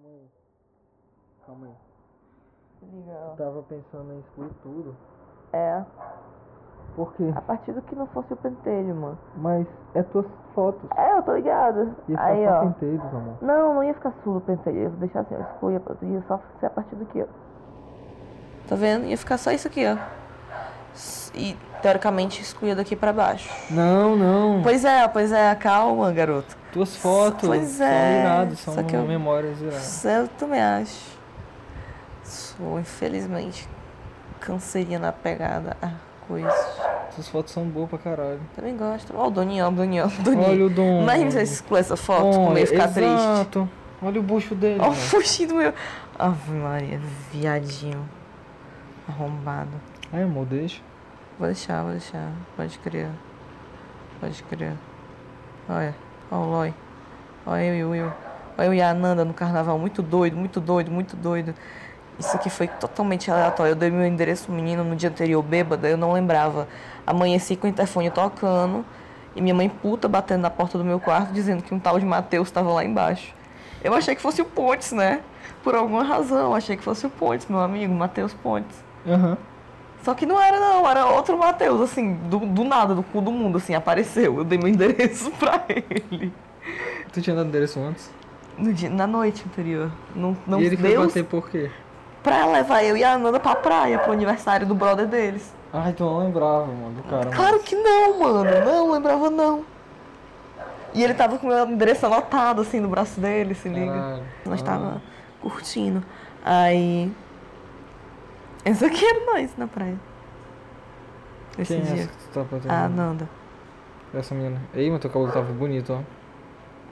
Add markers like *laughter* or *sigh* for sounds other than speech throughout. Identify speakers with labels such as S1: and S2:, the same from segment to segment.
S1: Calma aí. Calma aí.
S2: Liga,
S1: Eu tava pensando em excluir tudo.
S2: É,
S1: Por quê?
S2: a partir do que não fosse o pentelho, mano.
S1: Mas é tuas fotos.
S2: É, eu tô ligado.
S1: Ia ficar
S2: Aí,
S1: só
S2: ó.
S1: penteiros, amor.
S2: Não, não ia ficar sul o pentelho. Eu ia deixar assim, ó. Excluía, ia só ser a partir do que, ó. Tá vendo? Ia ficar só isso aqui, ó. E, teoricamente, excluía daqui pra baixo.
S1: Não, não.
S2: Pois é, pois é. Calma, garoto.
S1: Tuas fotos
S2: Pois
S1: são
S2: é,
S1: iradas, são
S2: só que eu-
S1: memórias iradas.
S2: Eu também acho. Sou, infelizmente, canceriana apegada a coisas.
S1: Essas fotos são boas pra caralho.
S2: Também gosto. Ó, o Doninho, ó, o Doninho, ó, o Doninho.
S1: Olha o Dom.
S2: Imagina você excluir essa foto, como
S1: Olha,
S2: ia ficar triste.
S1: exato. Olha o bucho dele.
S2: Ó, o fuxinho do meu. Ave Maria, viadinho. Arrombado.
S1: Ai, amor, deixa.
S2: Vou deixar, vou deixar. Pode crer. Pode crer. Olha, ó o Loi. Olha eu e o Will. Olha eu e a Ananda no carnaval. Muito doido, muito doido, muito doido. Isso aqui foi totalmente aleatório. Eu dei meu endereço pro menino no dia anterior, bêbada, eu não lembrava. Amanheci com o interfone tocando e minha mãe puta batendo na porta do meu quarto dizendo que um tal de Matheus estava lá embaixo. Eu achei que fosse o Pontes, né? Por alguma razão, achei que fosse o Pontes, meu amigo, Matheus Pontes.
S1: Aham.
S2: Só que não era não, era outro Matheus, assim, do, do nada, do cu do mundo, assim, apareceu. Eu dei meu endereço *laughs* pra ele.
S1: Tu tinha dado endereço antes?
S2: No dia, na noite anterior. Não, não
S1: e ele foi bater por quê?
S2: pra levar eu e a Ananda pra praia, pro aniversário do brother deles.
S1: Ai, tu não lembrava, mano, do cara.
S2: Claro que não, mano. Não, lembrava não. E ele tava com o meu endereço anotado, assim, no braço dele, se liga.
S1: Caralho.
S2: Nós
S1: Ah.
S2: tava curtindo. Aí. Esse aqui era nós na praia. Esse
S1: Quem é
S2: dia.
S1: essa que tu tá pra
S2: A Ananda.
S1: Essa menina. Ei, mas teu cabelo tava bonito, ó.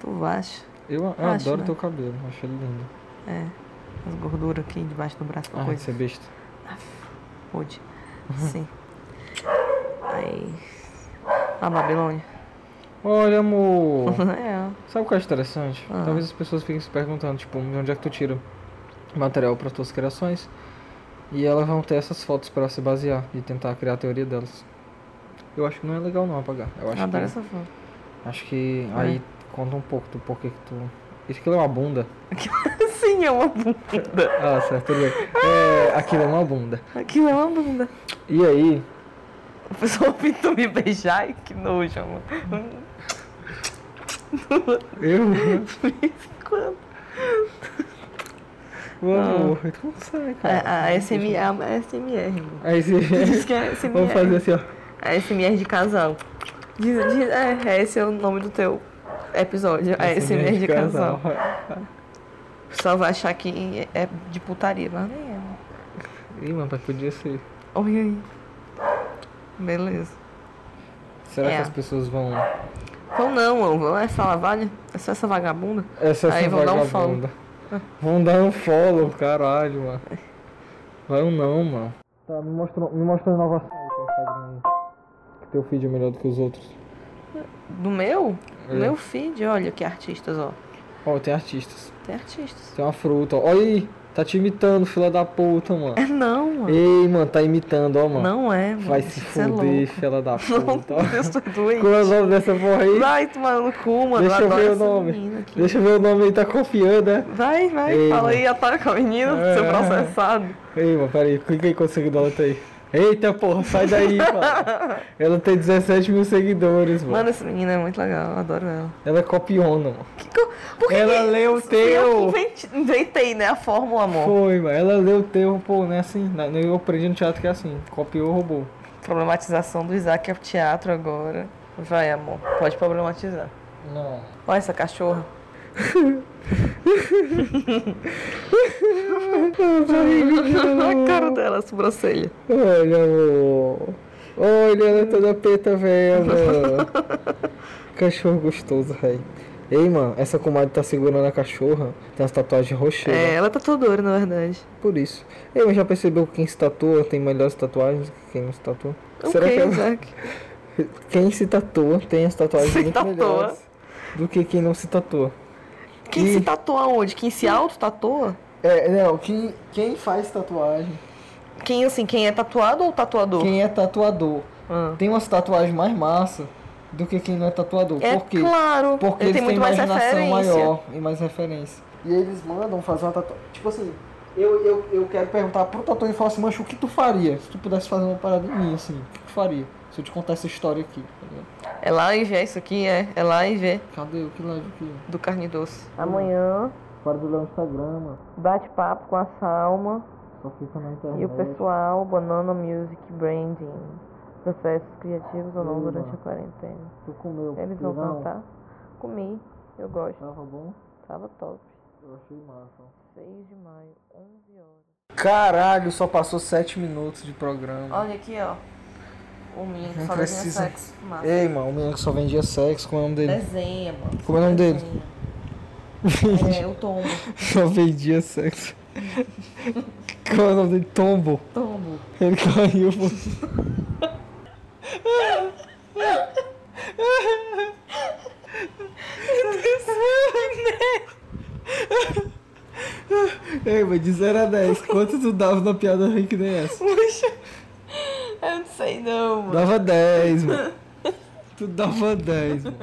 S2: Tu acha?
S1: Eu, eu
S2: Acho,
S1: adoro
S2: né?
S1: teu cabelo, acho ele lindo.
S2: É. As gorduras aqui debaixo do braço
S1: Ai,
S2: coisa.
S1: você é besta.
S2: Pode. Sim. Aí. A Babilônia.
S1: Olha, amor. *laughs*
S2: é.
S1: Sabe o que eu acho interessante?
S2: Ah.
S1: Talvez as pessoas fiquem se perguntando, tipo, de onde é que tu tira material para tuas criações? E elas vão ter essas fotos para se basear e tentar criar a teoria delas. Eu acho que não é legal não apagar. Eu acho
S2: Adoro
S1: que,
S2: essa foto.
S1: acho que
S2: É.
S1: aí conta um pouco do porquê que tu. Isso aqui é uma bunda. *laughs*
S2: Sim, é uma bunda. *laughs*
S1: Ah, certo, tudo bem. É, aquilo é uma bunda.
S2: Aquilo é uma bunda.
S1: E aí,
S2: A pessoa pintou me beijar. Ai, que nojo, amor.
S1: eu. *laughs*
S2: De quando.
S1: Ô, amor, tu não sai, cara.
S2: A, a SMR, a SMR.
S1: Aí. *laughs*
S2: Diz que é SMR.
S1: Vamos fazer assim, ó.
S2: A SMR de casal. Diz, diz, é, esse é o nome do teu episódio. A SMR de casal. O pessoal vai achar que é de putaria, mas nem é.
S1: Ih, mano, mas podia ser.
S2: Olha aí. Beleza.
S1: Será
S2: É.
S1: que as pessoas vão.
S2: Vão não. Vão é falar, vale? É só essa vagabunda?
S1: Essa
S2: Aí
S1: essa
S2: vão dar um
S1: vagabunda. Vão dar um follow, caralho, mano. Vai um não, mano. Tá, me mostrou, me mostrou a inovação aí do Instagram aí. Que teu feed é melhor do que os outros.
S2: Do meu?
S1: É.
S2: Do meu feed, olha que artistas, ó.
S1: Ó, tem artistas.
S2: Tem artistas.
S1: Tem uma fruta, ó. Olha aí, tá te imitando, fila da puta, mano.
S2: É não, mano.
S1: Ei, mano, tá imitando, ó, mano.
S2: Não é, mano.
S1: Vai se
S2: é
S1: fuder,
S2: louco.
S1: fila da *laughs*
S2: Não,
S1: puta. ó.
S2: Deus, tô doente.
S1: Qual é o nome dessa porra aí?
S2: Vai tomar no cu, mano.
S1: Deixa eu
S2: adoro
S1: ver o nome. Deixa eu ver o nome aí, tá confiando, né?
S2: Vai, vai,
S1: Ei,
S2: fala
S1: mano.
S2: aí, ataca a menina, seu
S1: É.
S2: processado.
S1: Ei, mano, peraí, clica aí quantos seguidores ela tem. Eita porra, sai daí, *laughs* mano. Ela tem 17 mil seguidores, mano.
S2: Mano, essa menina é muito legal, eu adoro ela.
S1: Ela é copiona, mano.
S2: Que co- Por que
S1: Ela
S2: que-
S1: leu o
S2: eu
S1: teu.
S2: inventi- inventei, né, a fórmula, amor.
S1: Foi, mano. Ela leu o teu, pô, não é assim. Na- Eu aprendi no teatro que é assim. Copiou, roubou.
S2: Problematização do Isaac é teatro agora. Vai, amor, pode problematizar.
S1: Não.
S2: Olha essa cachorra. *laughs* Olha *laughs* a cara dela, a sobrancelha.
S1: Olha, amor. Olha, ela é toda preta, velho. Cachorro gostoso, velho. Ei, mano, essa comadre tá segurando a cachorra. Tem as tatuagens roxas.
S2: É, ela tá tatuadora, na verdade.
S1: Por isso. Ei, mas já percebeu que quem se tatua tem melhores tatuagens do que quem não se tatua?
S2: O
S1: Será
S2: que,
S1: que ela-
S2: Isaac? *laughs*
S1: quem se tatua tem as tatuagens
S2: Se
S1: muito
S2: tatua.
S1: melhores do que quem não se tatua?
S2: Quem
S1: E-
S2: se tatua onde? Quem se auto-tatua?
S1: É, não, quem, quem faz tatuagem,
S2: Quem, assim, quem é tatuado ou tatuador?
S1: quem é tatuador,
S2: Ah.
S1: tem umas tatuagens mais massa do que quem não é tatuador.
S2: É
S1: Por quê?
S2: claro,
S1: Porque
S2: ele
S1: eles têm
S2: mais
S1: imaginação
S2: referência.
S1: maior e mais referência. E eles mandam fazer uma tatuagem. Tipo assim, eu, eu, eu quero perguntar pro tatuagem e falar assim, mancho, o que tu faria se tu pudesse fazer uma parada em mim, assim? O que tu faria? Se eu te contar essa história aqui, tá ligado?
S2: É live, é isso aqui, é. É live
S1: Cadê o que live aqui?
S2: do Carne Doce. Amanhã,
S1: Para do Instagram, mano.
S2: bate-papo com a Salma
S1: Só fica na internet.
S2: e o pessoal Banana Music Branding. Processos criativos ou não
S1: Eba.
S2: durante a quarentena.
S1: Tu comeu
S2: Eles vão
S1: pirão?
S2: cantar? Comi, eu gosto.
S1: Tava bom?
S2: Tava top.
S1: Eu achei massa.
S2: 6 de maio, 11 horas.
S1: Caralho, só passou 7 minutos de programa.
S2: Olha aqui, ó. O menino que
S1: Não
S2: só
S1: precisa.
S2: desenha sexo. Massa.
S1: Ei, mano, o menino que só vendia sexo, como é o nome dele?
S2: Desenha, mano.
S1: Como é o nome dele?
S2: Desenha. É, o *laughs* tombo.
S1: Só vendia sexo. Qual é o nome dele? Tombo.
S2: Tombo.
S1: Ele caiu. pô. Ei, mas de 0 a 10, quanto tu dava na piada ruim que nem essa?
S2: Puxa. Sei não, mano.
S1: Dava 10, mano. Tu dava 10, mano.